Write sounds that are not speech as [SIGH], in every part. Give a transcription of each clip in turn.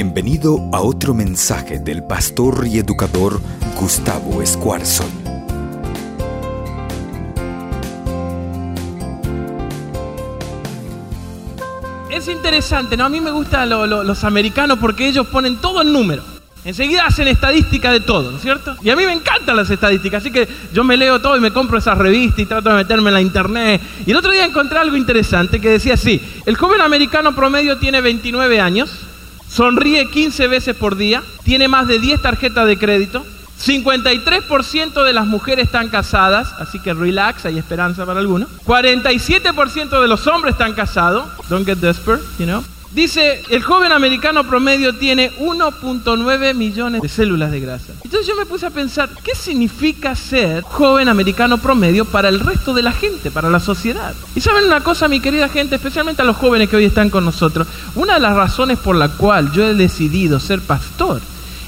Bienvenido a otro mensaje del pastor y educador Gustavo Escuarzo. Es interesante, ¿no? A mí me gustan lo- lo- los americanos porque ellos ponen todo en número. Enseguida hacen estadística de todo, ¿no es cierto? Y a mí me encantan las estadísticas, así que yo me leo todo y me compro esas revistas y trato de meterme en la internet. Y el otro día encontré algo interesante que decía así, el joven americano promedio tiene 29 años, sonríe 15 veces por día, tiene más de 10 tarjetas de crédito, 53% de las mujeres están casadas, así que relax, hay esperanza para algunos. 47% de los hombres están casados, don't get desperate, you know. Dice, el joven americano promedio tiene 1.9 millones de células de grasa. Entonces yo me puse a pensar, ¿qué significa ser joven americano promedio para el resto de la gente, para la sociedad? Y saben una cosa, mi querida gente, especialmente a los jóvenes que hoy están con nosotros, una de las razones por la cual yo he decidido ser pastor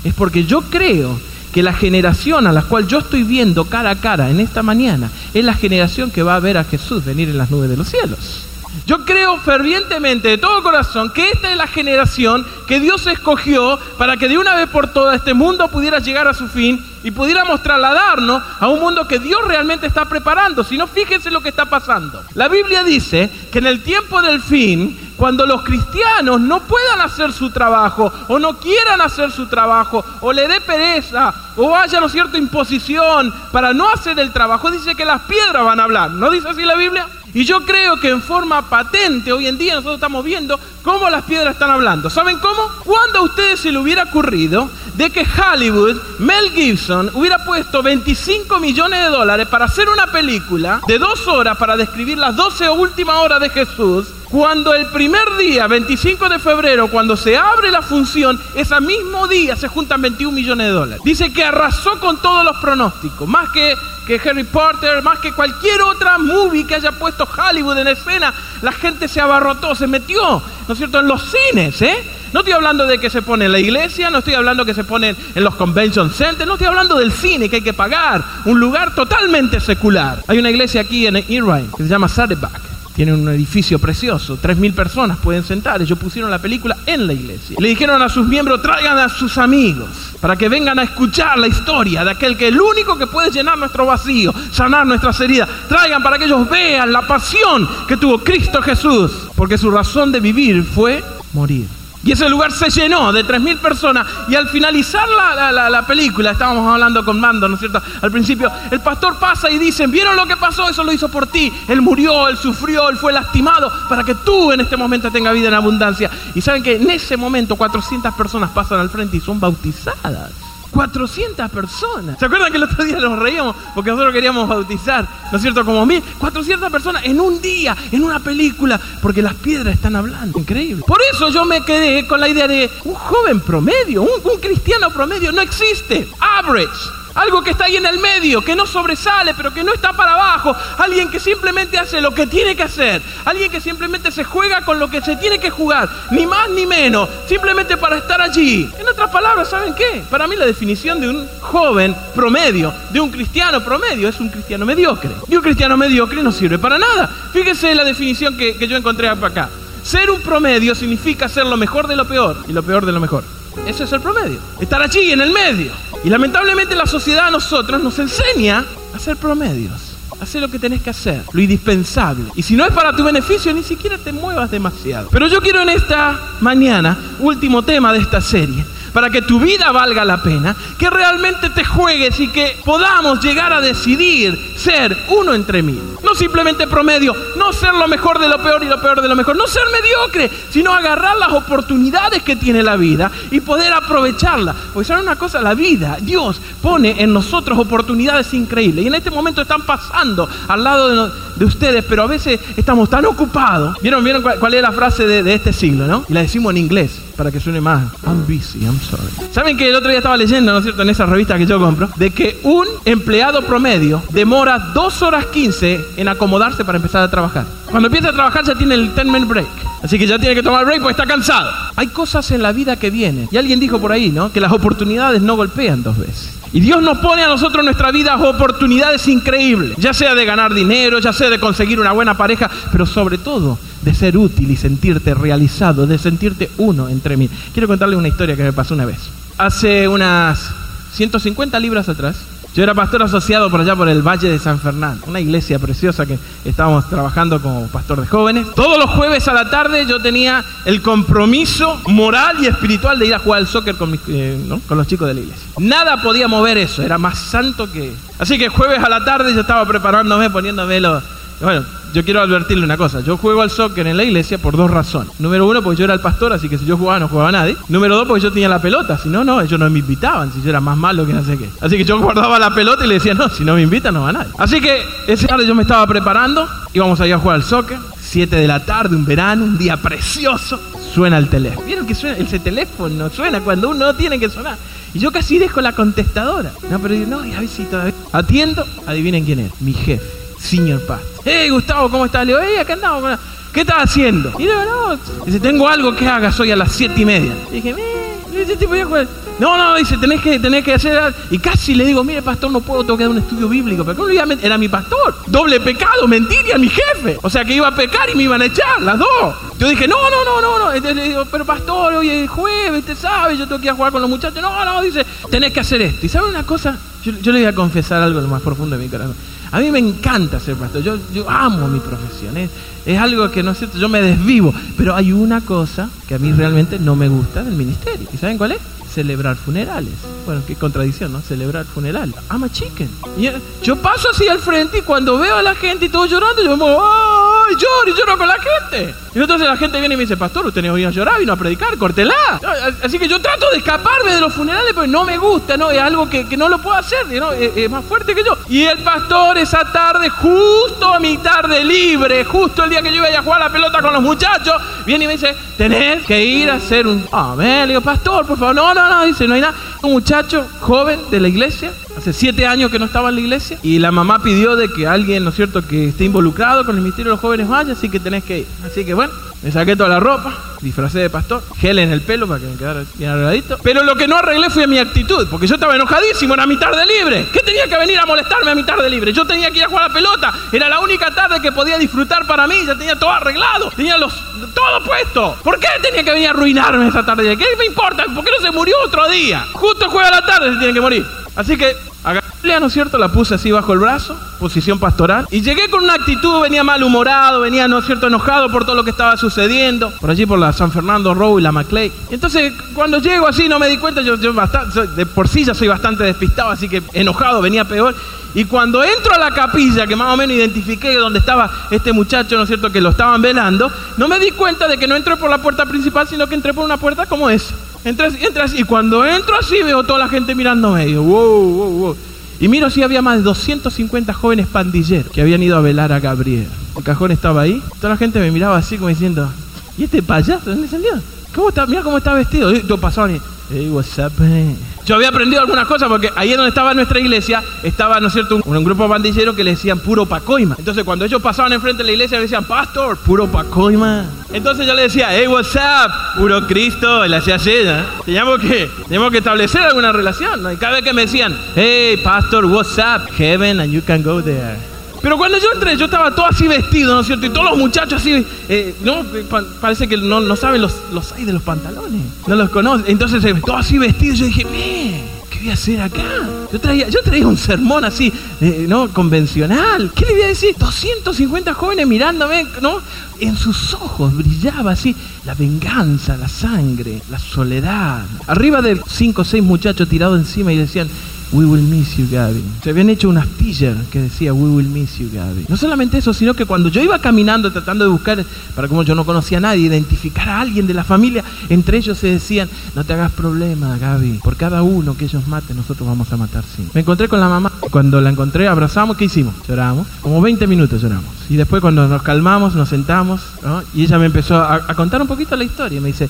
es porque yo creo que la generación a la cual yo estoy viendo cara a cara en esta mañana es la generación que va a ver a Jesús venir en las nubes de los cielos. Yo creo fervientemente de todo corazón que esta es la generación que Dios escogió para que de una vez por todas este mundo pudiera llegar a su fin y pudiéramos trasladarnos a un mundo que Dios realmente está preparando. Si no, fíjense lo que está pasando. La Biblia dice que en el tiempo del fin, cuando los cristianos no puedan hacer su trabajo o no quieran hacer su trabajo o le dé pereza o haya, ¿no es cierto?, imposición para no hacer el trabajo, dice que las piedras van a hablar. ¿No dice así la Biblia? Y yo creo que en forma patente hoy en día nosotros estamos viendo cómo las piedras están hablando. ¿Saben cómo? Cuando a ustedes se le hubiera ocurrido de que Hollywood, Mel Gibson, hubiera puesto 25 millones de dólares para hacer una película de dos horas para describir las 12 últimas horas de Jesús, cuando el primer día, 25 de febrero, cuando se abre la función, ese mismo día se juntan 21 millones de dólares. Dice que arrasó con todos los pronósticos, más que, que Harry Potter, más que cualquier otra movie que haya puesto Hollywood en escena, la gente se abarrotó, se metió, ¿no es cierto?, en los cines, ¿eh? No estoy hablando de que se pone en la iglesia, no estoy hablando que se ponen en los convention centers, no estoy hablando del cine que hay que pagar, un lugar totalmente secular. Hay una iglesia aquí en Irvine que se llama Saddleback. Tiene un edificio precioso, 3.000 personas pueden sentar. Ellos pusieron la película en la iglesia. Le dijeron a sus miembros, traigan a sus amigos para que vengan a escuchar la historia de aquel que es el único que puede llenar nuestro vacío, sanar nuestras heridas. Traigan para que ellos vean la pasión que tuvo Cristo Jesús, porque su razón de vivir fue morir. Y ese lugar se llenó de 3.000 personas. Y al finalizar la, la- la- la película, estábamos hablando con Mando, ¿no es cierto? Al principio, el pastor pasa y dice, ¿vieron lo que pasó? Eso lo hizo por ti. Él murió, él sufrió, él fue lastimado para que tú en este momento tengas vida en abundancia. Y saben que en ese momento 400 personas pasan al frente y son bautizadas. 400 personas. ¿Se acuerdan que el otro día nos reíamos porque nosotros queríamos bautizar, ¿no es cierto? Como mil, 400 personas en un día, en una película, porque las piedras están hablando. Increíble. Por eso yo me quedé con la idea de un joven promedio, un, un cristiano promedio. No existe. Average. Algo que está ahí en el medio, que no sobresale, pero que no está para abajo. Alguien que simplemente hace lo que tiene que hacer. Alguien que simplemente se juega con lo que se tiene que jugar. Ni más ni menos. Simplemente para estar allí. En otras palabras, ¿saben qué? Para mí la definición de un joven promedio, de un cristiano promedio, es un cristiano mediocre. Y un cristiano mediocre no sirve para nada. Fíjense la definición que, que yo encontré acá. Ser un promedio significa ser lo mejor de lo peor y lo peor de lo mejor. Eso es el promedio. Estar allí, en el medio. Y lamentablemente la sociedad a nosotros nos enseña a ser promedios. Hacer lo que tenés que hacer, lo indispensable. Y si no es para tu beneficio, ni siquiera te muevas demasiado. Pero yo quiero en esta mañana, último tema de esta serie, para que tu vida valga la pena, que realmente te juegues y que podamos llegar a decidir ser uno entre mil. No simplemente promedio, no ser lo mejor de lo peor y lo peor de lo mejor, no ser mediocre, sino agarrar las oportunidades que tiene la vida y poder aprovecharlas. Porque saben una cosa, la vida, Dios pone en nosotros oportunidades increíbles. Y en este momento están pasando al lado de ustedes, pero a veces estamos tan ocupados. ¿Vieron, vieron cuál, cuál es la frase de, de este siglo, no? Y la decimos en inglés para que suene más. I'm busy, I'm sorry. ¿Saben que el otro día estaba leyendo, ¿no es cierto?, en esa revista que yo compro, de que un empleado promedio demora 2 horas 15 en acomodarse para empezar a trabajar. Cuando empieza a trabajar ya tiene el 10 minute break. Así que ya tiene que tomar break porque está cansado. Hay cosas en la vida que vienen. Y alguien dijo por ahí, ¿no? Que las oportunidades no golpean dos veces. Y Dios nos pone a nosotros en nuestra vida oportunidades increíbles, ya sea de ganar dinero, ya sea de conseguir una buena pareja, pero sobre todo de ser útil y sentirte realizado, de sentirte uno entre mí. Quiero contarle una historia que me pasó una vez. Hace unas 150 libras atrás, yo era pastor asociado por allá por el Valle de San Fernando, una iglesia preciosa que estábamos trabajando como pastor de jóvenes. Todos los jueves a la tarde yo tenía el compromiso moral y espiritual de ir a jugar al soccer con, eh, con los chicos de la iglesia. Nada podía mover eso, era más santo que... Así que jueves a la tarde yo estaba preparándome, poniéndome los, bueno, yo quiero advertirle una cosa. Yo juego al soccer en la iglesia por dos razones. Número uno, porque yo era el pastor, así que si yo jugaba no jugaba nadie. Número dos, porque yo tenía la pelota. Si no, no, ellos no me invitaban, si yo era más malo que no sé qué. Así que yo guardaba la pelota y le decía, no, si no me invitan no va nadie. Así que ese tarde yo me estaba preparando, íbamos a ir a jugar al soccer. Siete de la tarde, un verano, un día precioso. Suena el teléfono. ¿Vieron que suena? Ese teléfono suena cuando uno tiene que sonar. Y yo casi dejo la contestadora. No, pero no, y a ver si todavía... Atiendo, adivinen quién es. Mi jefe Señor Paz. Hey, Gustavo, ¿cómo estás? Le digo, hey, acá andamos. ¿Qué estás haciendo? Y digo, no. Dice, tengo algo que hagas hoy a las siete y media. Y dije, este tipo no, no, dice, tenés que, tenés que hacer. Y casi le digo, mire, pastor, no puedo tocar un estudio bíblico. Pero obviamente era mi pastor. Doble pecado, mentira, mi jefe. O sea que iba a pecar y me iban a echar, las dos. Yo dije, no, no, no, no, no. Le digo, pero pastor, hoy es jueves, usted sabe, yo tengo que ir a jugar con los muchachos. No, no, dice, tenés que hacer esto. ¿Y sabe una cosa? Yo, le voy a confesar algo lo más profundo de mi corazón. A mí me encanta ser pastor, yo, yo amo mi profesión, es, es, algo que no es cierto, yo me desvivo, pero hay una cosa que a mí realmente no me gusta del ministerio. ¿Y saben cuál es? celebrar funerales. Bueno, qué contradicción, ¿no? Celebrar funerales. I'm chicken. yo paso así al frente y cuando veo a la gente y todo llorando, yo me ¡ay! Lloro y lloro con la gente. Y entonces la gente viene y me dice, pastor, usted no vino a llorar, vino a predicar, cortela. Así que yo trato de escaparme de los funerales, pero no me gusta, ¿no? Es algo que, no lo puedo hacer, ¿no? Es, más fuerte que yo. Y el pastor esa tarde, justo a mi tarde libre, justo el día que yo iba a jugar la pelota con los muchachos, viene y me dice, tenés que ir a hacer un... Ah, le digo, pastor, por favor, no, no, no, dice, no hay nada. Un muchacho joven de la iglesia, hace siete años que no estaba en la iglesia, y la mamá pidió de que alguien, ¿no es cierto?, que esté involucrado con el ministerio de los jóvenes vaya, así que tenés que ir. Así que bueno, me saqué toda la ropa, disfracé de pastor, gel en el pelo para que me quedara bien arregladito. Pero lo que no arreglé fue mi actitud, porque yo estaba enojadísimo, era mi tarde libre. ¿Qué tenía que venir a molestarme a mi tarde libre? Yo tenía que ir a jugar a la pelota, era la única tarde que podía disfrutar para mí, ya tenía todo arreglado, tenía los todo puesto. ¿Por qué tenía que venir a arruinarme esa tarde? ¿Qué me importa? ¿Por qué no se murió otro día? Justo juega la tarde se tiene que morir. Así que a ¿no es cierto? La puse así bajo el brazo, posición pastoral. Y llegué con una actitud, venía malhumorado, venía, ¿no es cierto?, enojado por todo lo que estaba sucediendo. Por allí, por la San Fernando Row y la Maclay. Entonces, cuando llego así, no me di cuenta, yo, de por sí ya soy bastante despistado, así que enojado, venía peor. Y cuando entro a la capilla, que más o menos identifiqué donde estaba este muchacho, ¿no es cierto?, que lo estaban velando, no me di cuenta de que no entré por la puerta principal, sino que entré por una puerta como esa. Entré, así, y cuando entro así veo toda la gente mirándome. Y wow, wow, wow. Y miro si había más de 250 jóvenes pandilleros que habían ido a velar a Gabriel. El cajón estaba ahí. Toda la gente me miraba así como diciendo, ¿y este payaso? ¿Dónde salió? ¿Cómo está? Mira cómo está vestido. Y pasaban y, hey, what's up, yo había aprendido algunas cosas porque ahí donde estaba nuestra iglesia estaba, ¿no es cierto?, un, grupo de bandilleros que le decían puro pacoima. Entonces cuando ellos pasaban enfrente de la iglesia le decían, pastor, puro pacoima. Entonces yo le decía, hey, what's up, puro Cristo, y le hacía así, Teníamos que, teníamos que establecer alguna relación, ¿no? Y cada vez que me decían, hey, pastor, what's up, heaven, and you can go there. Pero cuando yo entré, yo estaba todo así vestido, ¿no es cierto? Y todos los muchachos así, eh, ¿no? parece que no, no saben los, los hay de los pantalones. No los conocen. Entonces, eh, todo así vestido. Yo dije, ¿qué voy a hacer acá? Yo traía, yo traía un sermón así, eh, ¿no? Convencional. ¿Qué le voy a decir? 250 jóvenes mirándome, ¿no? En sus ojos brillaba así la venganza, la sangre, la soledad. Arriba de cinco o seis muchachos tirados encima y decían, We will miss you, Gaby. Se habían hecho unas sticker que decía We will miss you, Gaby. No solamente eso, sino que cuando yo iba caminando tratando de buscar, para como yo no conocía a nadie, identificar a alguien de la familia, entre ellos se decían, no te hagas problema, Gaby. Por cada uno que ellos maten, nosotros vamos a matar cinco. Me encontré con la mamá. Cuando la encontré, abrazamos, ¿qué hicimos? Lloramos. Como 20 minutos lloramos. Y después cuando nos calmamos, nos sentamos, y ella me empezó a, a contar un poquito la historia. Me dice,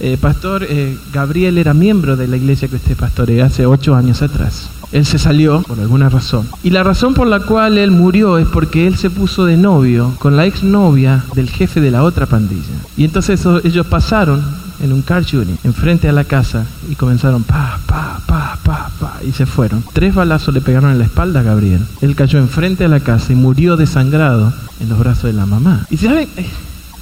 eh, pastor, eh, Gabriel era miembro de la iglesia que usted pastorea hace ocho años atrás. Él se salió por alguna razón. Y la razón por la cual él murió es porque él se puso de novio con la exnovia del jefe de la otra pandilla. Y entonces ellos pasaron en un car shooting enfrente a la casa y comenzaron pa, pa, pa, pa, pa y se fueron. Tres balazos le pegaron en la espalda a Gabriel. Él cayó enfrente a la casa y murió desangrado en los brazos de la mamá. Y saben,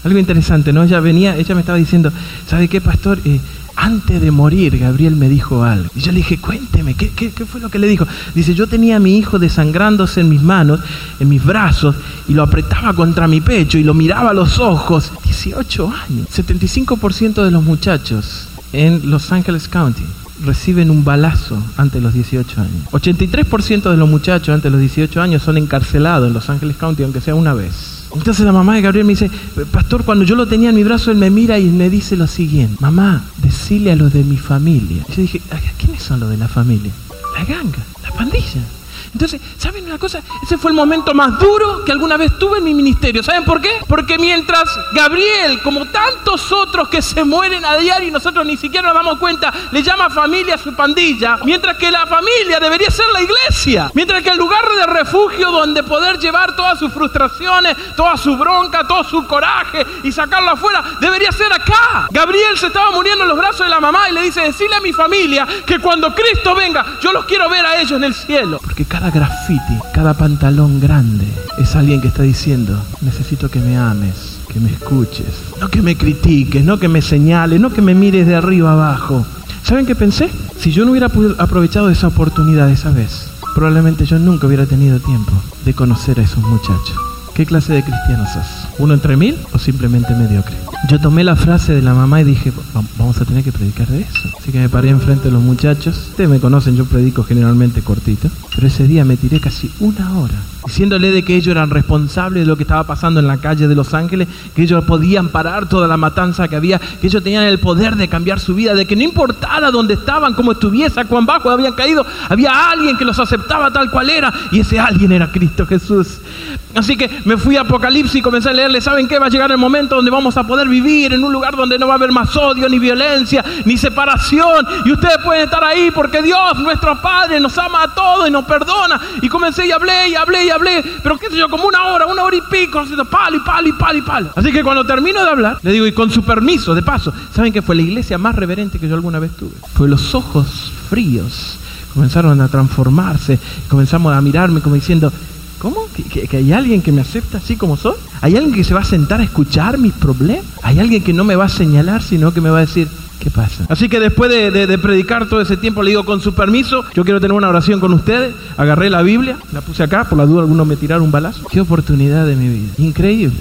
Algo interesante, ¿no? Ella venía, ella me estaba diciendo, ¿sabe qué, pastor? Eh, antes de morir, Gabriel me dijo algo. Y yo le dije, cuénteme, ¿qué, ¿qué, fue lo que le dijo? Dice, yo tenía a mi hijo desangrándose en mis manos, en mis brazos, y lo apretaba contra mi pecho y lo miraba a los ojos. 18 años. 75% de los muchachos en Los Angeles County reciben un balazo antes de los 18 años. 83% de los muchachos antes de los 18 años son encarcelados en Los Ángeles County, aunque sea una vez. Entonces la mamá de Gabriel me dice, pastor, cuando yo lo tenía en mi brazo, él me mira y me dice lo siguiente, mamá, decile a los de mi familia. Y yo dije, ¿quiénes son los de la familia? La ganga, la pandilla. Entonces, ¿saben una cosa? Ese fue el momento más duro que alguna vez tuve en mi ministerio. ¿Saben por qué? Porque mientras Gabriel, como tantos otros que se mueren a diario y nosotros ni siquiera nos damos cuenta, le llama familia su pandilla, mientras que la familia debería ser la iglesia, mientras que el lugar de refugio donde poder llevar todas sus frustraciones, toda su bronca, todo su coraje y sacarlo afuera, debería ser acá. Gabriel se estaba muriendo en los brazos de la mamá y le dice, decile a mi familia que cuando Cristo venga, yo los quiero ver a ellos en el cielo. Porque cada cada graffiti, cada pantalón grande, es alguien que está diciendo, necesito que me ames, que me escuches, no que me critiques, no que me señales, no que me mires de arriba abajo. ¿Saben qué pensé? Si yo no hubiera aprovechado esa oportunidad esa vez, probablemente yo nunca hubiera tenido tiempo de conocer a esos muchachos. ¿Qué clase de cristiano sos? ¿Uno entre mil o simplemente mediocre? Yo tomé la frase de la mamá y dije, vamos a tener que predicar de eso. Así que me paré enfrente de los muchachos. Ustedes me conocen, yo predico generalmente cortito. Pero ese día me tiré casi una hora diciéndole de que ellos eran responsables de lo que estaba pasando en la calle de Los Ángeles, que ellos podían parar toda la matanza que había, que ellos tenían el poder de cambiar su vida, de que no importara dónde estaban, cómo estuviese, cuán bajo habían caído, había alguien que los aceptaba tal cual era, y ese alguien era Cristo Jesús. Así que me fui a Apocalipsis y comencé a leerle, ¿saben qué? Va a llegar el momento donde vamos a poder vivir en un lugar donde no va a haber más odio, ni violencia, ni separación. Y ustedes pueden estar ahí porque Dios, nuestro Padre, nos ama a todos y nos perdona. Y comencé y hablé y hablé y hablé, pero qué sé yo, como una hora, una hora y pico, palo y palo y palo y palo. Así que cuando termino de hablar, le digo, y con su permiso, de paso, ¿saben qué fue la iglesia más reverente que yo alguna vez tuve? Fue los ojos fríos. Comenzaron a transformarse, comenzamos a mirarme como diciendo, ¿Cómo? ¿Que, hay alguien que me acepta así como soy? ¿Hay alguien que se va a sentar a escuchar mis problemas? ¿Hay alguien que no me va a señalar, sino que me va a decir, ¿qué pasa? Así que después de, predicar todo ese tiempo, le digo, con su permiso, yo quiero tener una oración con ustedes. Agarré la Biblia, la puse acá, por la duda algunos me tiraron un balazo. Qué oportunidad de mi vida. Increíble.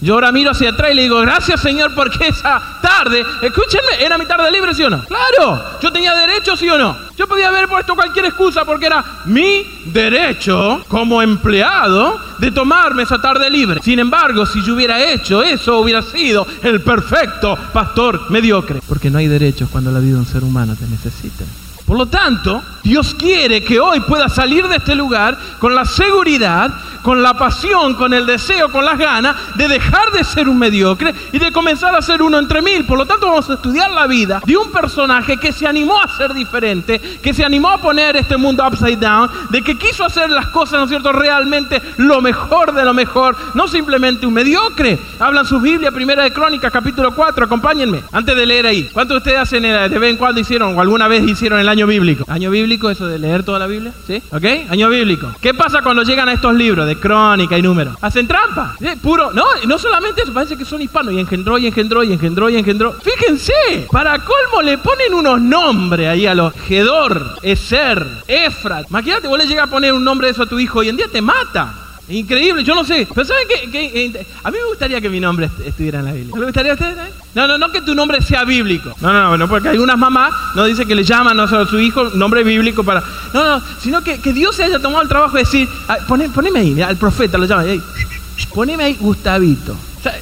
Yo ahora miro hacia atrás y le digo, gracias Señor porque esa tarde, escúchenme, era mi tarde libre, ¿sí o no? Claro, yo tenía derecho, ¿sí o no? Yo podía haber puesto cualquier excusa porque era mi derecho como empleado de tomarme esa tarde libre. Sin embargo, si yo hubiera hecho eso, hubiera sido el perfecto pastor mediocre. Porque no hay derechos cuando la vida de un ser humano te necesita. Por lo tanto, Dios quiere que hoy pueda salir de este lugar con la seguridad, con la pasión, con el deseo, con las ganas de dejar de ser un mediocre y de comenzar a ser uno entre mil. Por lo tanto, vamos a estudiar la vida de un personaje que se animó a ser diferente, que se animó a poner este mundo upside down, de que quiso hacer las cosas, ¿no es cierto?, realmente lo mejor de lo mejor, no simplemente un mediocre. Hablan su Biblia, primera de Crónicas, capítulo 4, acompáñenme, antes de leer ahí. ¿Cuántos de ustedes hacen de vez en cuando hicieron o alguna vez hicieron el año año bíblico. ¿Año bíblico eso de leer toda la Biblia? ¿Sí? ¿Ok? Año bíblico. ¿Qué pasa cuando llegan a estos libros de crónica y números? Hacen trampa. ¿Sí? Puro. No, no solamente eso, parece que son hispanos. Y engendró, y engendró, y engendró, y engendró. Fíjense, para colmo le ponen unos nombres ahí a los Gedor, Eser, Efrat. Imagínate, vos le llegas a poner un nombre de eso a tu hijo hoy en día, te mata. Increíble, yo no sé. Pero ¿saben qué? A mí me gustaría que mi nombre estuviera en la Biblia. ¿Le gustaría a ustedes? No, no, no que tu nombre sea bíblico. No, no, no, porque algunas mamás no dicen que le llaman a su hijo nombre bíblico para. No, no, sino que, Dios se haya tomado el trabajo de decir, ah, poneme ahí, al profeta lo llama, poneme ahí Gustavito. O sea,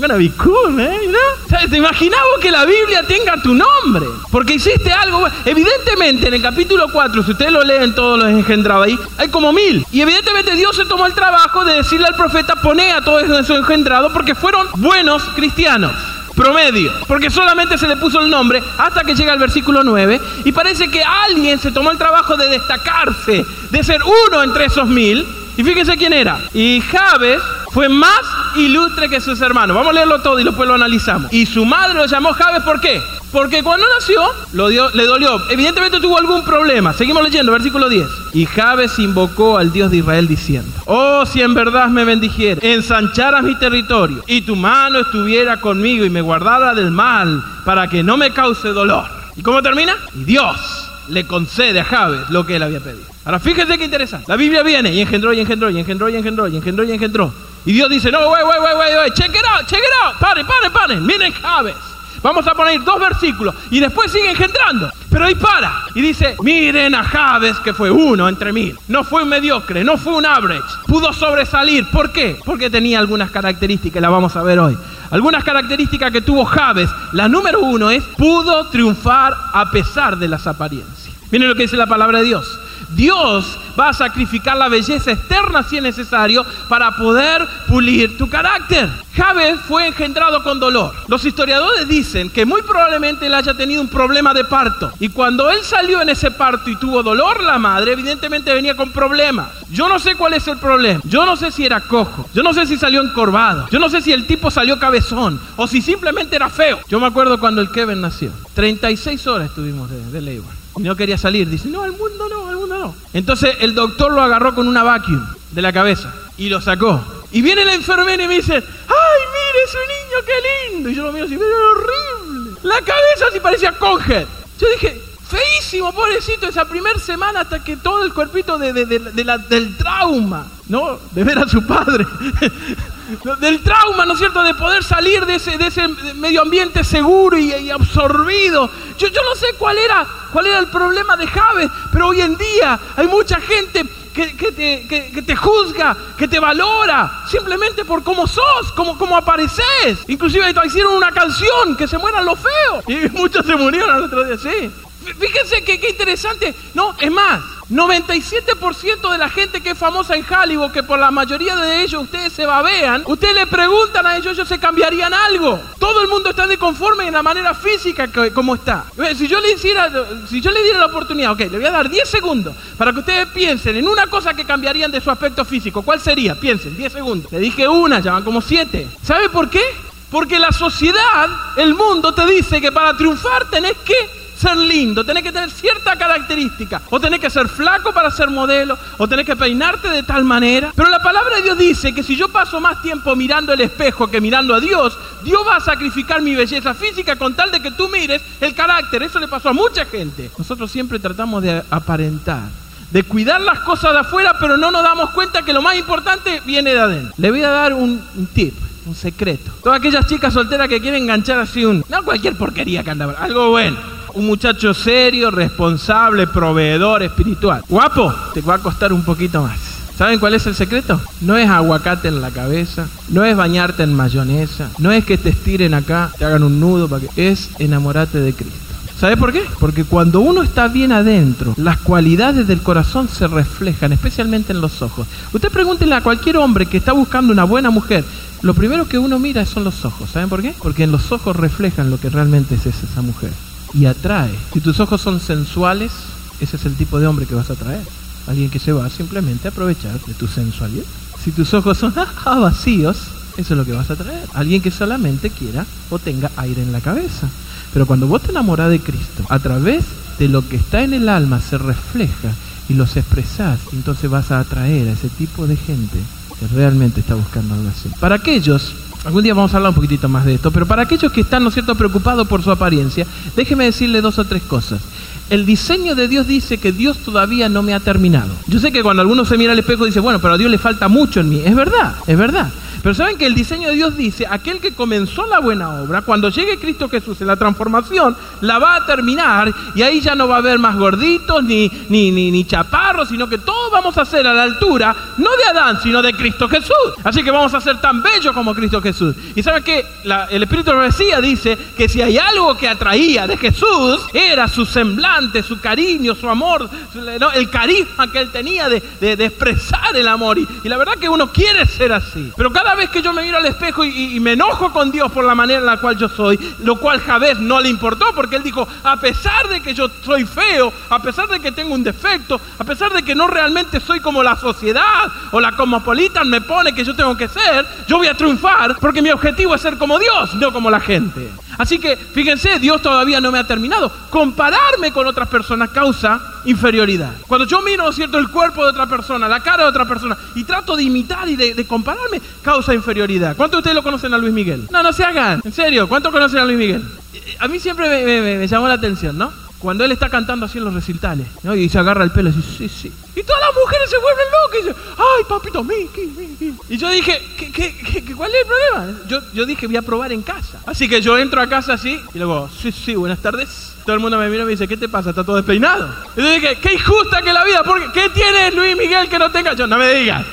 gonna be cool, man, you know? ¿Te imaginabas que la Biblia tenga tu nombre? Porque hiciste algo. Evidentemente, en el capítulo 4, si ustedes lo leen todos los engendrados ahí, hay como mil. Y evidentemente Dios se tomó el trabajo de decirle al profeta, poné a todos esos engendrados porque fueron buenos cristianos promedio, porque solamente se le puso el nombre hasta que llega el versículo 9 y parece que alguien se tomó el trabajo de destacarse, de ser uno entre esos mil. Y fíjense quién era. Y Jabes fue más ilustre que sus hermanos. Vamos a leerlo todo y después lo analizamos. Y su madre lo llamó Jabes, ¿por qué? Porque cuando nació, lo dio, le dolió. Evidentemente tuvo algún problema. Seguimos leyendo, versículo 10. Y Jabes invocó al Dios de Israel diciendo, oh, si en verdad me bendijera, ensancharas mi territorio, y tu mano estuviera conmigo y me guardara del mal, para que no me cause dolor. ¿Y cómo termina? Y Dios le concede a Jabes lo que él había pedido. Ahora fíjense qué interesante. La Biblia viene y engendró y engendró y engendró y engendró y engendró y engendró. Y Dios dice, no, wey, wey, wey, wey, check it out, check it out, paren, paren, paren, miren Jabes. Vamos a poner dos versículos y después sigue engendrando. Pero ahí para y dice, miren a Jabes que fue uno entre mil. No fue un mediocre, no fue un average. Pudo sobresalir. ¿Por qué? Porque tenía algunas características, las vamos a ver hoy. Algunas características que tuvo Jabes. La número uno es, pudo triunfar a pesar de las apariencias. Miren lo que dice la palabra de Dios. Dios va a sacrificar la belleza externa si es necesario para poder pulir tu carácter. Jabes fue engendrado con dolor. Los historiadores dicen que muy probablemente él haya tenido un problema de parto. Y cuando él salió en ese parto y tuvo dolor la madre, evidentemente venía con problemas. Yo no sé cuál es el problema. Yo no sé si era cojo. Yo no sé si salió encorvado. Yo no sé si el tipo salió cabezón. O si simplemente era feo. Yo me acuerdo cuando el Kevin nació. 36 horas estuvimos de, de labor. Y no quería salir. Dice, no, al mundo no, Entonces el doctor lo agarró con una vacuum de la cabeza y lo sacó. Y viene la enfermera y me dice, ¡ay, mire ese niño, qué lindo! Y yo lo miro así, pero horrible. La cabeza así parecía conger. Yo dije, feísimo, pobrecito, esa primera semana hasta que todo el cuerpito de, de, de la, del trauma, ¿no? De ver a su padre. [LAUGHS] del trauma, ¿no es cierto?, de poder salir de ese, de ese medio ambiente seguro y, absorbido. Yo, yo, no sé cuál era, cuál era el problema de Javes, pero hoy en día hay mucha gente que, que, te, juzga, que te valora, simplemente por cómo sos, cómo, cómo apareces. Inclusive hicieron una canción, que se mueran los feos. [LAUGHS] Y muchos se murieron al otro día, sí. Fíjense qué interesante. No, es más, 97% de la gente que es famosa en Hollywood, que por la mayoría de ellos ustedes se babean, ustedes le preguntan a ellos, ellos se cambiarían algo. Todo el mundo está de conforme en la manera física como está. Si yo le si yo le diera la oportunidad, ok, le voy a dar 10 segundos para que ustedes piensen en una cosa que cambiarían de su aspecto físico. ¿Cuál sería? Piensen, 10 segundos. Le dije una, ya van como 7. ¿Sabe por qué? Porque la sociedad, el mundo te dice que para triunfar tenés que ser lindo, tenés que tener cierta característica. O tenés que ser flaco para ser modelo, o tenés que peinarte de tal manera. Pero la palabra de Dios dice que si yo paso más tiempo mirando el espejo que mirando a Dios, Dios va a sacrificar mi belleza física con tal de que tú mires el carácter. Eso le pasó a mucha gente. Nosotros siempre tratamos de aparentar de cuidar las cosas de afuera, pero no nos damos cuenta que lo más importante viene de adentro. Le voy a dar un, tip, un secreto. Todas aquellas chicas solteras que quieren enganchar así un... No cualquier porquería que anda, algo bueno un muchacho serio, responsable, proveedor espiritual. Guapo, te va a costar un poquito más. ¿Saben cuál es el secreto? No es aguacate en la cabeza, no es bañarte en mayonesa, no es que te estiren acá, te hagan un nudo, para que... es enamorarte de Cristo. ¿Sabe por qué? Porque cuando uno está bien adentro, las cualidades del corazón se reflejan, especialmente en los ojos. Usted pregúntele a cualquier hombre que está buscando una buena mujer, lo primero que uno mira son los ojos. ¿Saben por qué? Porque en los ojos reflejan lo que realmente es esa mujer y atrae. Si tus ojos son sensuales, ese es el tipo de hombre que vas a atraer. Alguien que se va simplemente a aprovechar de tu sensualidad. Si tus ojos son [LAUGHS] vacíos, eso es lo que vas a atraer. Alguien que solamente quiera o tenga aire en la cabeza. Pero cuando vos te enamoras de Cristo, a través de lo que está en el alma se refleja y los expresás, entonces vas a atraer a ese tipo de gente que realmente está buscando algo así. Para aquellos Algún día vamos a hablar un poquitito más de esto, pero para aquellos que están, ¿no cierto?, preocupados por su apariencia, déjeme decirle dos o tres cosas. El diseño de Dios dice que Dios todavía no me ha terminado. Yo sé que cuando alguno se mira al espejo dice, bueno, pero a Dios le falta mucho en mí. Es verdad, es verdad. Pero saben que el diseño de Dios dice, aquel que comenzó la buena obra, cuando llegue Cristo Jesús en la transformación, la va a terminar y ahí ya no va a haber más gorditos ni, ni, ni, ni chaparros, sino que todos vamos a ser a la altura, no de Adán, sino de Cristo Jesús. Así que vamos a ser tan bellos como Cristo Jesús. Y saben que el Espíritu de Profecía dice que si hay algo que atraía de Jesús, era su semblante, su cariño, su amor, el carisma que él tenía de, de, de expresar el amor. Y, y la verdad que uno quiere ser así. Pero cada vez que yo me miro al espejo y, me enojo con Dios por la manera en la cual yo soy, lo cual Javés no le importó porque él dijo, a pesar de que yo soy feo, a pesar de que tengo un defecto, a pesar de que no realmente soy como la sociedad o la cosmopolitan me pone que yo tengo que ser, yo voy a triunfar porque mi objetivo es ser como Dios, no como la gente. Así que fíjense, Dios todavía no me ha terminado. Compararme con otras personas causa inferioridad. Cuando yo miro, ¿cierto?, el cuerpo de otra persona, la cara de otra persona, y trato de imitar y de, compararme, causa inferioridad. ¿Cuántos de ustedes lo conocen a Luis Miguel? No, no se hagan. En serio, ¿cuántos conocen a Luis Miguel? A mí siempre me llamó la atención, ¿no? Cuando él está cantando así en los recitales, ¿no? y se agarra el pelo y dice, sí, sí. Y todas las mujeres se vuelven locas y dicen, ay, papito, Mickey, Mickey. Y yo dije, ¿qué, qué, qué, cuál es el problema? Yo, yo dije, voy a probar en casa. Así que yo entro a casa así y luego, sí, sí, buenas tardes. Todo el mundo me mira y me dice, ¿qué te pasa? Está todo despeinado. Y yo dije, qué injusta que la vida, porque ¿qué tiene Luis Miguel que no tenga yo? No me digas,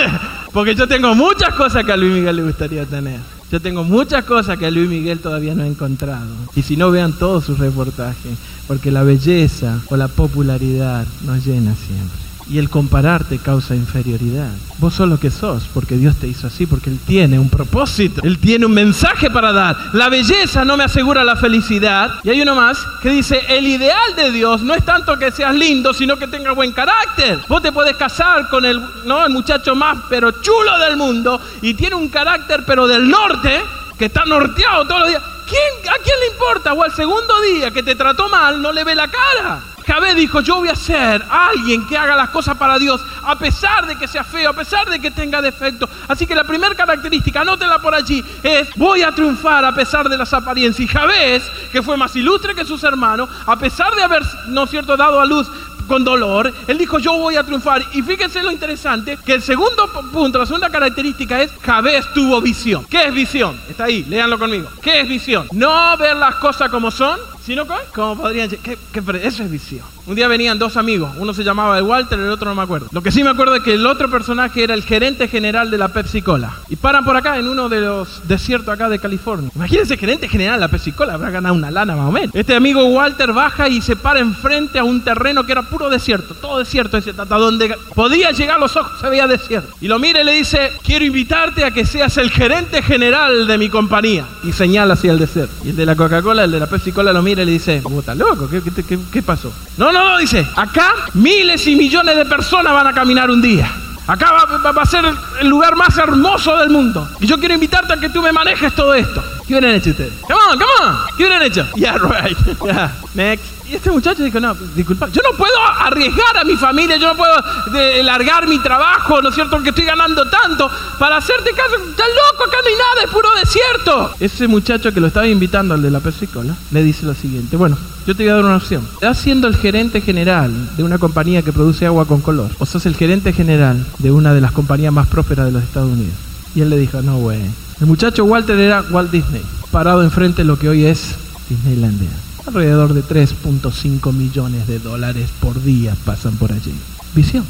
[LAUGHS] porque yo tengo muchas cosas que a Luis Miguel le gustaría tener. Yo tengo muchas cosas que Luis Miguel todavía no he encontrado. Y si no, vean todos sus reportajes, porque la belleza o la popularidad nos llena siempre. Y el compararte causa inferioridad. Vos sos lo que sos, porque Dios te hizo así, porque Él tiene un propósito, Él tiene un mensaje para dar. La belleza no me asegura la felicidad. Y hay uno más que dice, el ideal de Dios no es tanto que seas lindo, sino que tengas buen carácter. Vos te puedes casar con el, ¿no? el muchacho más pero chulo del mundo y tiene un carácter pero del norte, que está norteado todos los días. ¿Quién, ¿A quién le importa? O al segundo día que te trató mal, no le ve la cara. Jabé dijo, yo voy a ser alguien que haga las cosas para Dios, a pesar de que sea feo, a pesar de que tenga defecto. Así que la primera característica, anótela por allí, es voy a triunfar a pesar de las apariencias. Y Jabez, que fue más ilustre que sus hermanos, a pesar de haber, no es cierto, dado a luz con dolor, él dijo, yo voy a triunfar. Y fíjense lo interesante, que el segundo punto, la segunda característica es, Jabez tuvo visión. ¿Qué es visión? Está ahí, léanlo conmigo. ¿Qué es visión? No ver las cosas como son, si no, ¿cómo podrían ¿Qué, Eso es visión. Un día venían dos amigos, uno se llamaba Walter, el otro no me acuerdo. Lo que sí me acuerdo es que el otro personaje era el gerente general de la Pepsi Cola. Y paran por acá en uno de los desiertos acá de California. Imagínense, gerente general de la Pepsi Cola, habrá ganado una lana más o menos. Este amigo Walter baja y se para enfrente a un terreno que era puro desierto, todo desierto, hasta donde podía llegar los ojos se veía desierto. Y lo mira y le dice, quiero invitarte a que seas el gerente general de mi compañía. Y señala hacia el desierto. Y el de la Coca-Cola, el de la Pepsi Cola lo mira le dice, ¿vos estás loco? ¿Qué, pasó? No, no, no, dice, acá miles y millones de personas van a caminar un día. Acá va, a ser el lugar más hermoso del mundo. Y yo quiero invitarte a que tú me manejes todo esto. ¿Qué hubieran hecho ustedes? Come on, come on. ¿Qué hubieran hecho? [LAUGHS] Yeah, right. [LAUGHS] Yeah. Next. Y este muchacho dijo, no, disculpa, yo no puedo arriesgar a mi familia, yo no puedo largar mi trabajo, ¿no es cierto? Porque estoy ganando tanto para hacerte caso. Estás loco, acá no hay nada, es puro desierto. Ese muchacho que lo estaba invitando al de la persicola le dice lo siguiente, bueno, yo te voy a dar una opción. Estás siendo el gerente general de una compañía que produce agua con color, o sos el gerente general de una de las compañías más prósperas de los Estados Unidos. Y él le dijo, no, güey. El muchacho Walter era Walt Disney, parado enfrente de lo que hoy es Disneylandia. Alrededor de 3.5 millones de dólares por día pasan por allí. Visión.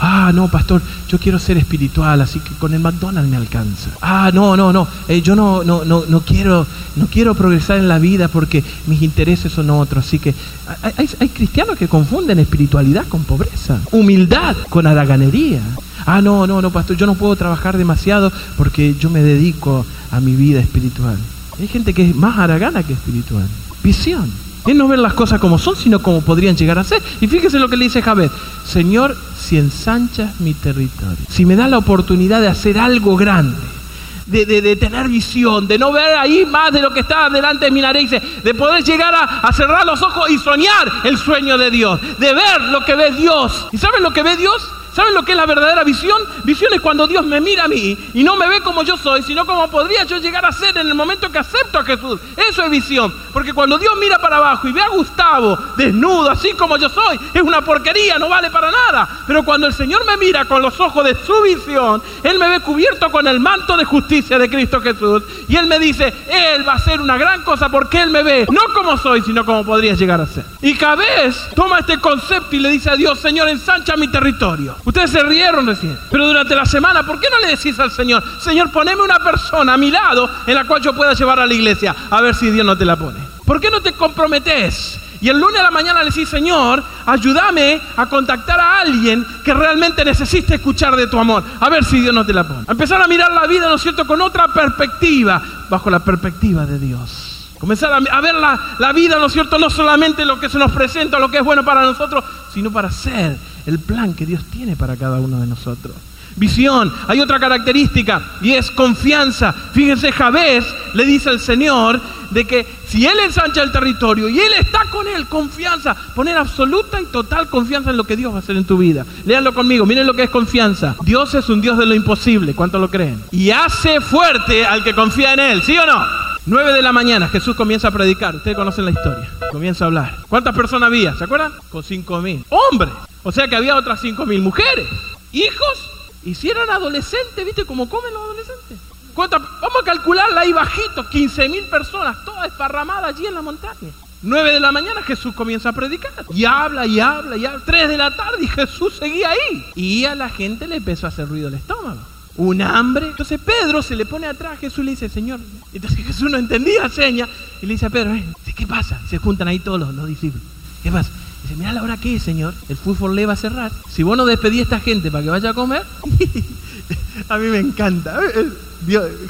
Ah, no, pastor, yo quiero ser espiritual, así que con el McDonald's me alcanza. Ah, no, no, no, eh, yo no, no, no, no, quiero, no quiero progresar en la vida porque mis intereses son otros. Así que hay, hay cristianos que confunden espiritualidad con pobreza, humildad con haraganería. Ah, no, no, no, pastor, yo no puedo trabajar demasiado porque yo me dedico a mi vida espiritual. Hay gente que es más haragana que espiritual visión. Es no ver las cosas como son, sino como podrían llegar a ser. Y fíjese lo que le dice Javed. Señor, si ensanchas mi territorio, si me da la oportunidad de hacer algo grande, de, tener visión, de no ver ahí más de lo que está delante de mi nariz, de poder llegar a, a, cerrar los ojos y soñar el sueño de Dios, de ver lo que ve Dios. ¿Y saben lo que ve Dios? ¿Saben lo que es la verdadera visión? Visión es cuando Dios me mira a mí y no me ve como yo soy, sino como podría yo llegar a ser en el momento que acepto a Jesús. Eso es visión. Porque cuando Dios mira para abajo y ve a Gustavo desnudo, así como yo soy, es una porquería, no vale para nada. Pero cuando el Señor me mira con los ojos de su visión, Él me ve cubierto con el manto de justicia de Cristo Jesús. Y Él me dice, Él va a hacer una gran cosa porque Él me ve, no como soy, sino como podría llegar a ser. Y cada vez toma este concepto y le dice a Dios, Señor, ensancha mi territorio. Ustedes se rieron recién. Pero durante la semana, ¿por qué no le decís al Señor, Señor, poneme una persona a mi lado en la cual yo pueda llevar a la iglesia? A ver si Dios no te la pone. ¿Por qué no te comprometes? Y el lunes a la mañana le decís, Señor, ayúdame a contactar a alguien que realmente necesite escuchar de tu amor. A ver si Dios no te la pone. Empezar a mirar la vida, ¿no es cierto?, con otra perspectiva, bajo la perspectiva de Dios. Comenzar a, ver la, la, vida, ¿no es cierto?, no solamente lo que se nos presenta, lo que es bueno para nosotros, sino para ser el plan que Dios tiene para cada uno de nosotros. Visión, hay otra característica y es confianza. Fíjense, Javés le dice al Señor de que si Él ensancha el territorio y Él está con Él, confianza, poner absoluta y total confianza en lo que Dios va a hacer en tu vida. Léanlo conmigo, miren lo que es confianza. Dios es un Dios de lo imposible, ¿cuánto lo creen? Y hace fuerte al que confía en Él, ¿sí o no? 9 de la mañana, Jesús comienza a predicar. Ustedes conocen la historia. Comienza a hablar. ¿Cuántas personas había? ¿Se acuerdan? Con cinco mil. Hombres. O sea que había otras cinco mil mujeres. Hijos. Eran adolescentes, ¿viste cómo comen los adolescentes? ¿Cuántas? Vamos a calcularla ahí bajito. 15 mil personas, todas esparramadas allí en la montaña. 9 de la mañana Jesús comienza a predicar. Y habla, y habla, y habla. 3 de la tarde y Jesús seguía ahí. Y a la gente le empezó a hacer ruido el estómago un hambre. Entonces Pedro se le pone atrás Jesús le dice, Señor. Entonces Jesús no entendía seña y le dice a Pedro, ¿qué pasa? Se juntan ahí todos los, discípulos. ¿Qué pasa? Dice, mira la hora que Señor. El fútbol le va a cerrar. Si vos no despedís a esta gente para que vaya a comer, [LAUGHS] a mí me encanta.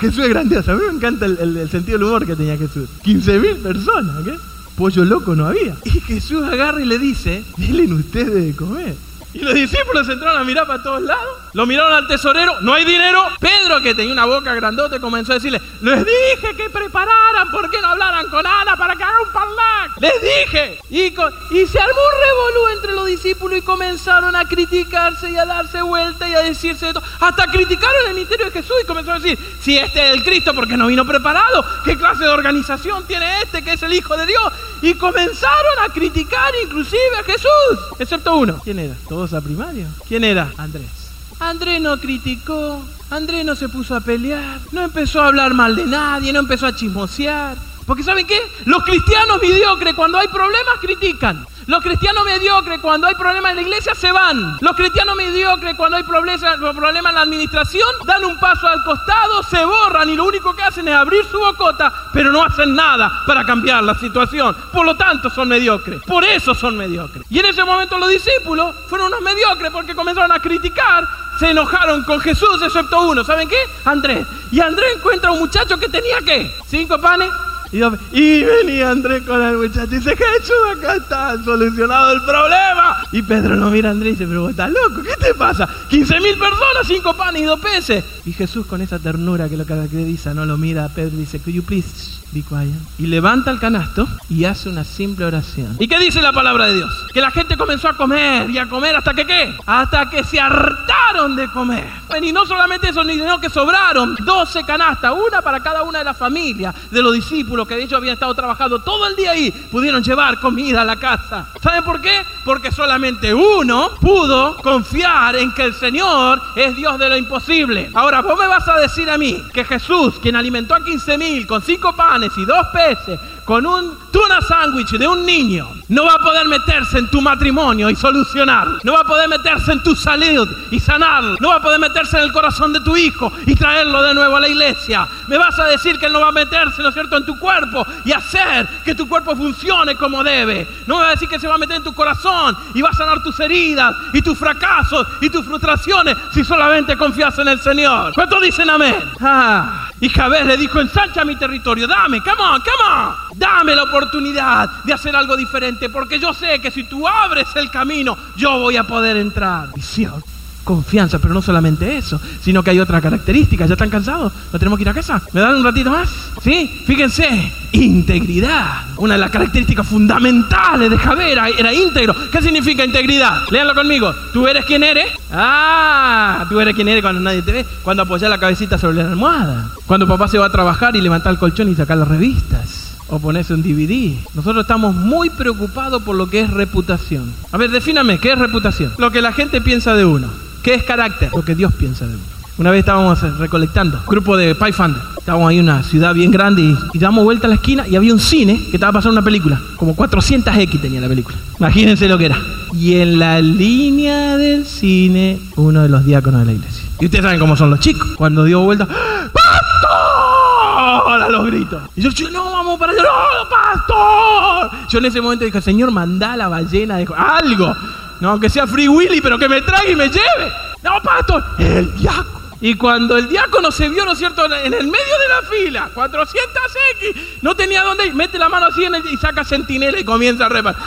Jesús es grandioso. A mí me encanta el, sentido del humor que tenía Jesús. 15 mil personas, ¿qué? Pollo loco no había. Y Jesús agarra y le dice, denle ustedes de comer. Y los discípulos entraron a mirar para todos lados. Lo miraron al tesorero, no hay dinero. Pedro, que tenía una boca grandote, comenzó a decirle, les dije que prepararan, ¿por qué no hablaran con Ana para que haga un parlac? Les dije. Y, se armó un revolú entre los discípulos y comenzaron a criticarse y a darse vuelta y a decirse de todo. Hasta criticaron el ministerio de Jesús y comenzaron a decir, si este es el Cristo, ¿por qué no vino preparado? ¿Qué clase de organización tiene este que es el Hijo de Dios? Y comenzaron a criticar inclusive a Jesús, excepto uno. ¿Quién era? Todos a primario. ¿Quién era? Andrés. Andrés no criticó, Andrés no se puso a pelear, no empezó a hablar mal de nadie, no empezó a chismosear. Porque ¿saben qué? Los cristianos mediocres cuando hay problemas critican. Los cristianos mediocres cuando hay problemas en la iglesia se van. Los cristianos mediocres cuando hay problemas, en la administración dan un paso al costado, se borran y lo único que hacen es abrir su bocota, pero no hacen nada para cambiar la situación. Por lo tanto son mediocres. Por eso son mediocres. Y en ese momento los discípulos fueron unos mediocres porque comenzaron a criticar se enojaron con Jesús excepto uno. ¿Saben qué? Andrés. Y Andrés encuentra a un muchacho que tenía qué? Cinco panes y, venía Andrés con el muchacho y dice, Jesús, acá está solucionado el problema. Y Pedro no mira a Andrés y dice, pero vos estás loco, ¿qué te pasa? 15 mil personas, cinco panes y dos peces. Y Jesús con esa ternura que lo caracteriza, no lo mira a Pedro y dice, could you please be quiet? Y levanta el canasto y hace una simple oración. ¿Y qué dice la palabra de Dios? Que la gente comenzó a comer y a comer hasta que qué? Hasta que se hartaron de comer. Y no solamente eso, sino que sobraron 12 canastas, una para cada una de las familias de los discípulos que de hecho habían estado trabajando todo el día ahí, pudieron llevar comida a la casa. ¿Saben por qué? Porque solamente uno pudo confiar en que el Señor es Dios de lo imposible. Ahora, vos me vas a decir a mí que Jesús, quien alimentó a 15 mil con cinco panes y dos peces, con un tuna sándwich de un niño, no va a poder meterse en tu matrimonio y solucionar. No va a poder meterse en tu salud y sanar. No va a poder meterse en el corazón de tu hijo y traerlo de nuevo a la iglesia. Me vas a decir que él no va a meterse, ¿no es cierto?, en tu cuerpo y hacer que tu cuerpo funcione como debe. No me va a decir que se va a meter en tu corazón y va a sanar tus heridas y tus fracasos y tus frustraciones si solamente confías en el Señor. ¿Cuántos dicen amén? Ah, y Jabez le dijo, ensancha mi territorio, dame, come on, come on. Dame la de hacer algo diferente, porque yo sé que si tú abres el camino, yo voy a poder entrar. Visión, confianza, pero no solamente eso, sino que hay otra característica. ¿Ya están cansados? ¿No tenemos que ir a casa? ¿Me dan un ratito más? ¿Sí? Fíjense, integridad. Una de las características fundamentales de Javier era íntegro. ¿Qué significa integridad? Léanlo conmigo. ¿Tú eres quien eres? Ah, tú eres quien eres cuando nadie te ve. Cuando apoyas la cabecita sobre la almohada. Cuando papá se va a trabajar y levanta el colchón y sacar las revistas o ponerse un DVD. Nosotros estamos muy preocupados por lo que es reputación. A ver, defíname, ¿qué es reputación? Lo que la gente piensa de uno. ¿Qué es carácter? Lo que Dios piensa de uno. Una vez estábamos recolectando, grupo de Pathfinder. Estábamos ahí en una ciudad bien grande y, damos vuelta a la esquina y había un cine que estaba pasando una película. Como 400X tenía la película. Imagínense lo que era. Y en la línea del cine, uno de los diáconos de la iglesia. Y ustedes saben cómo son los chicos. Cuando dio vuelta, a los gritos. Y yo, no, allá, no, pastor. Yo en ese momento dije, Señor, manda la ballena, dijo, algo. No, aunque sea Free Willy, pero que me traiga y me lleve. No, pastor, el diácono. Y cuando el diácono se vio, ¿no es cierto?, en el medio de la fila, 400 X, no tenía dónde ir, mete la mano así y saca centinela y comienza a repartir.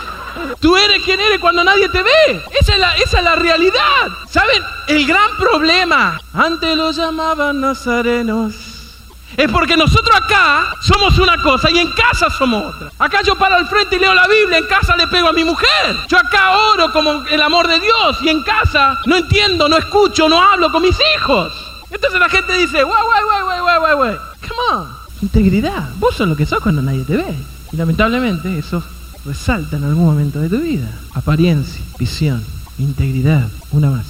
Tú eres quien eres cuando nadie te ve. Esa es la, esa es la realidad. ¿Saben? El gran problema. Antes lo llamaban nazarenos. Es porque nosotros acá somos una cosa y en casa somos otra. Acá yo paro al frente y leo la Biblia, en casa le pego a mi mujer. Yo acá oro como el amor de Dios y en casa no entiendo, no escucho, no hablo con mis hijos. Entonces la gente dice, guay, guay, guay, guay, guay, guay, guay. Come on. Integridad. Vos sos lo que sos cuando nadie te ve. Y lamentablemente eso resalta en algún momento de tu vida. Apariencia, visión, integridad. Una más.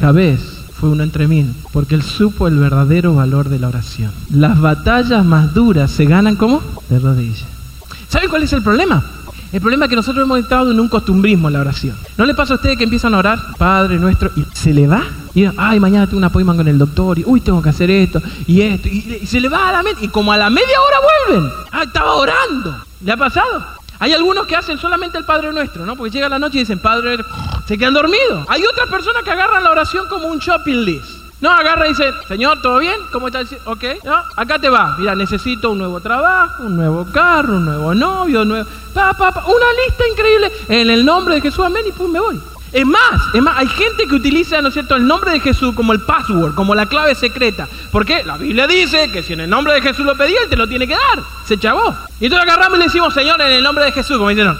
Jabez fue uno entre mil, porque él supo el verdadero valor de la oración. Las batallas más duras se ganan como de rodillas. ¿Saben cuál es el problema? El problema es que nosotros hemos entrado en un costumbrismo en la oración. ¿No le pasa a ustedes que empiezan a orar, Padre nuestro, y se le va? Y ay, mañana tengo un appointment con el doctor, y uy, tengo que hacer esto, y esto, y, y se le va a la mente, y como a la media hora vuelven. Ah, estaba orando. ¿Le ha pasado? Hay algunos que hacen solamente el Padre Nuestro, ¿no? Porque llega la noche y dicen Padre, se quedan dormidos. Hay otras personas que agarran la oración como un shopping list. No, agarra y dice, Señor, ¿todo bien? ¿Cómo está? Ok, no, acá te va. Mira, necesito un nuevo trabajo, un nuevo carro, un nuevo novio, un nuevo... Pa, pa, pa. Una lista increíble. En el nombre de Jesús, amén, y pum, me voy. Es más, es más, hay gente que utiliza, ¿no es cierto?, el nombre de Jesús como el password, como la clave secreta. Porque la Biblia dice que si en el nombre de Jesús lo pedí, él te lo tiene que dar. Se chavó. Y entonces agarramos y le decimos, Señor, en el nombre de Jesús, como dicen,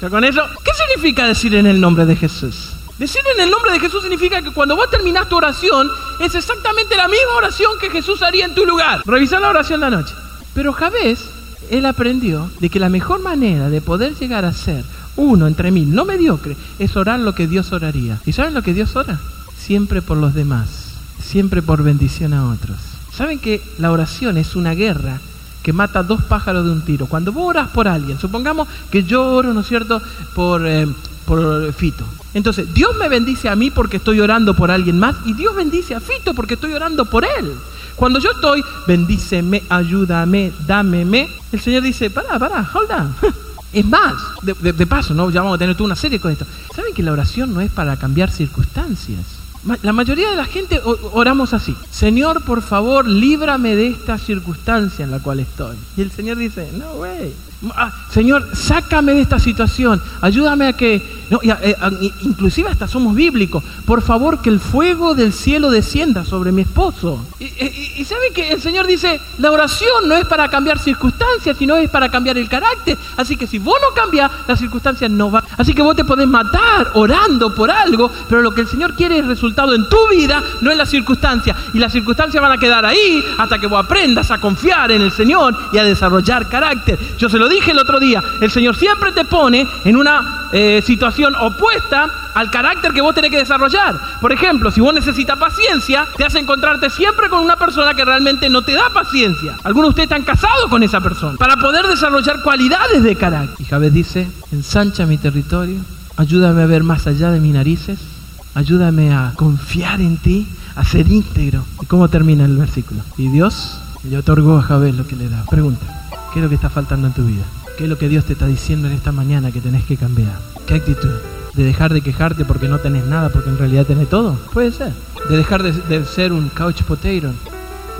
¿Ya con eso? ¿Qué significa decir en el nombre de Jesús? Decir en el nombre de Jesús significa que cuando vos terminás tu oración, es exactamente la misma oración que Jesús haría en tu lugar. Revisar la oración de la noche. Pero Javés, él aprendió de que la mejor manera de poder llegar a ser uno entre mil, no mediocre, es orar lo que Dios oraría. ¿Y saben lo que Dios ora? Siempre por los demás, siempre por bendición a otros. ¿Saben que la oración es una guerra que mata dos pájaros de un tiro? Cuando vos oras por alguien, supongamos que yo oro, ¿no es cierto?, por, eh, por Fito. Entonces, Dios me bendice a mí porque estoy orando por alguien más y Dios bendice a Fito porque estoy orando por él. Cuando yo estoy, bendíceme, ayúdame, dámeme, el Señor dice, para, para, hold on. [LAUGHS] Es más, de, paso, ¿no? ya vamos a tener toda una serie con esto. ¿Saben que la oración no es para cambiar circunstancias? La mayoría de la gente oramos así. Señor, por favor, líbrame de esta circunstancia en la cual estoy. Y el Señor dice, no, güey. Ah, señor, sácame de esta situación. Ayúdame a que... No, y, eh, inclusive hasta somos bíblicos. Por favor, que el fuego del cielo descienda sobre mi esposo. Y, y, y sabe que el Señor dice, la oración no es para cambiar circunstancias, sino es para cambiar el carácter. Así que si vos no cambias, las circunstancias no van. Así que vos te podés matar orando por algo, pero lo que el Señor quiere es resultado en tu vida, no en las circunstancias. Y las circunstancias van a quedar ahí hasta que vos aprendas a confiar en el Señor y a desarrollar carácter. Yo se lo dije el otro día, el Señor siempre te pone en una eh, situación opuesta al carácter que vos tenés que desarrollar. Por ejemplo, si vos necesitas paciencia, te hace encontrarte siempre con una persona que realmente no te da paciencia. Algunos de ustedes están casados con esa persona para poder desarrollar cualidades de carácter. Y Javés dice, ensancha mi territorio, ayúdame a ver más allá de mis narices, ayúdame a confiar en ti, a ser íntegro. ¿Y cómo termina el versículo? Y Dios le otorgó a Javés lo que le da. Pregunta, ¿qué es lo que está faltando en tu vida? ¿Qué es lo que Dios te está diciendo en esta mañana que tenés que cambiar? ¿Qué actitud? ¿De dejar de quejarte porque no tenés nada, porque en realidad tenés todo? Puede ser. ¿De dejar de, de ser un couch potato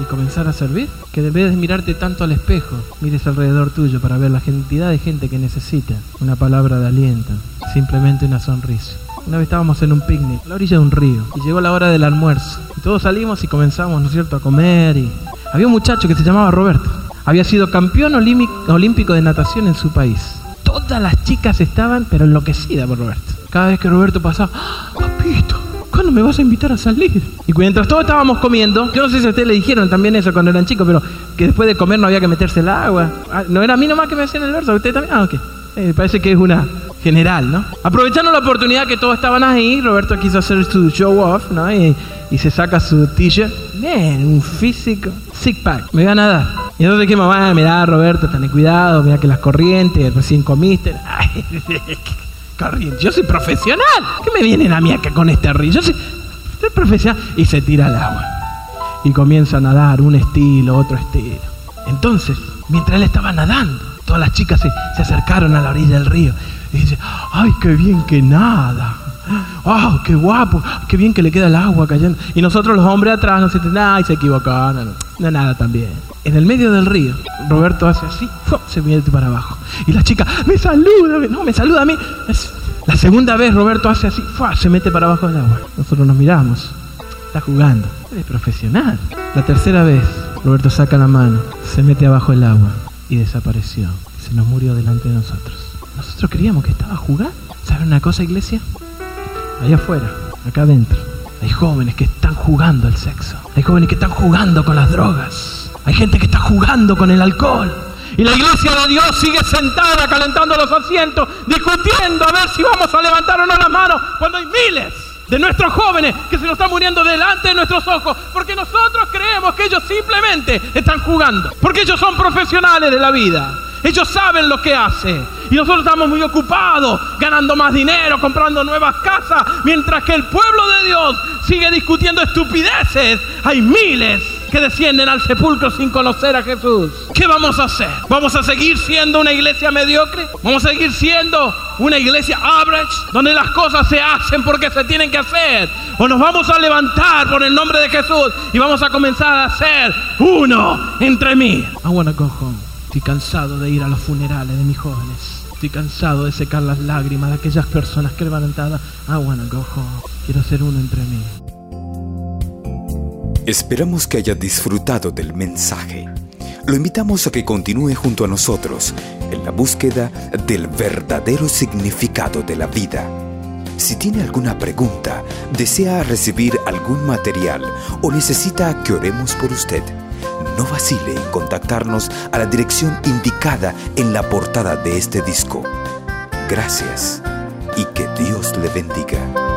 y comenzar a servir? Que en vez de mirarte tanto al espejo, mires alrededor tuyo para ver la cantidad de gente que necesita una palabra de aliento, simplemente una sonrisa. Una vez estábamos en un picnic, a la orilla de un río, y llegó la hora del almuerzo. Y todos salimos y comenzamos, ¿no es cierto?, a comer. Y había un muchacho que se llamaba Roberto. Había sido campeón olímpico de natación en su país. Todas las chicas estaban, pero enloquecidas por Roberto. Cada vez que Roberto pasaba, ¡Ah, papito, ¿cuándo me vas a invitar a salir? Y mientras todos estábamos comiendo, yo no sé si a ustedes le dijeron también eso cuando eran chicos, pero que después de comer no había que meterse el agua. Ah, no era a mí nomás que me hacían el verso, ¿usted también? Ah, ok. Eh, parece que es una general, ¿no? Aprovechando la oportunidad que todos estaban ahí, Roberto quiso hacer su show off, ¿no? Y, y se saca su t-shirt. Bien, un físico. Sick pack. Me voy a nadar. Y entonces dije, mamá, mirá, Roberto, ten cuidado, mira que las corrientes, recién comiste. [LAUGHS] Ay, corriente. Yo soy profesional. ¿Qué me vienen a mí acá con este río? Yo soy, soy profesional. Y se tira al agua. Y comienza a nadar, un estilo, otro estilo. Entonces, mientras él estaba nadando, todas las chicas se, se acercaron a la orilla del río. Y dice, ay, qué bien que nada. ¡Wow! ¡Qué guapo! ¡Qué bien que le queda el agua cayendo! Y nosotros los hombres atrás nos dicen, ¡ay, se equivocó! No, no, no, nada también. En el medio del río, Roberto hace así, se viene para abajo. Y la chica, ¡me saluda! No, me saluda a mí. La segunda vez Roberto hace así, se mete para abajo del agua. Nosotros nos miramos. Está jugando. Es profesional. La tercera vez Roberto saca la mano, se mete abajo del agua y desapareció. Se nos murió delante de nosotros. Nosotros creíamos que estaba jugando. ¿Saben una cosa, iglesia? Allá afuera, acá adentro, hay jóvenes que están jugando al sexo. Hay jóvenes que están jugando con las drogas. Hay gente que está jugando con el alcohol. Y la iglesia de Dios sigue sentada calentando los asientos, discutiendo a ver si vamos a levantar o no las manos cuando hay miles de nuestros jóvenes que se nos están muriendo delante de nuestros ojos, porque nosotros creemos que ellos simplemente están jugando, porque ellos son profesionales de la vida. Ellos saben lo que hacen. Y nosotros estamos muy ocupados ganando más dinero, comprando nuevas casas, mientras que el pueblo de Dios sigue discutiendo estupideces. Hay miles que descienden al sepulcro sin conocer a Jesús. ¿Qué vamos a hacer? ¿Vamos a seguir siendo una iglesia mediocre? ¿Vamos a seguir siendo una iglesia average, donde las cosas se hacen porque se tienen que hacer? ¿O nos vamos a levantar por el nombre de Jesús y vamos a comenzar a ser uno entre mí? I wanna go home. Estoy cansado de ir a los funerales de mis jóvenes. Estoy cansado de secar las lágrimas de aquellas personas que levantadas. I wanna go home. Quiero ser uno entre mí. Esperamos que haya disfrutado del mensaje. Lo invitamos a que continúe junto a nosotros en la búsqueda del verdadero significado de la vida. Si tiene alguna pregunta, desea recibir algún material o necesita que oremos por usted, no vacile en contactarnos a la dirección indicada en la portada de este disco. Gracias y que Dios le bendiga.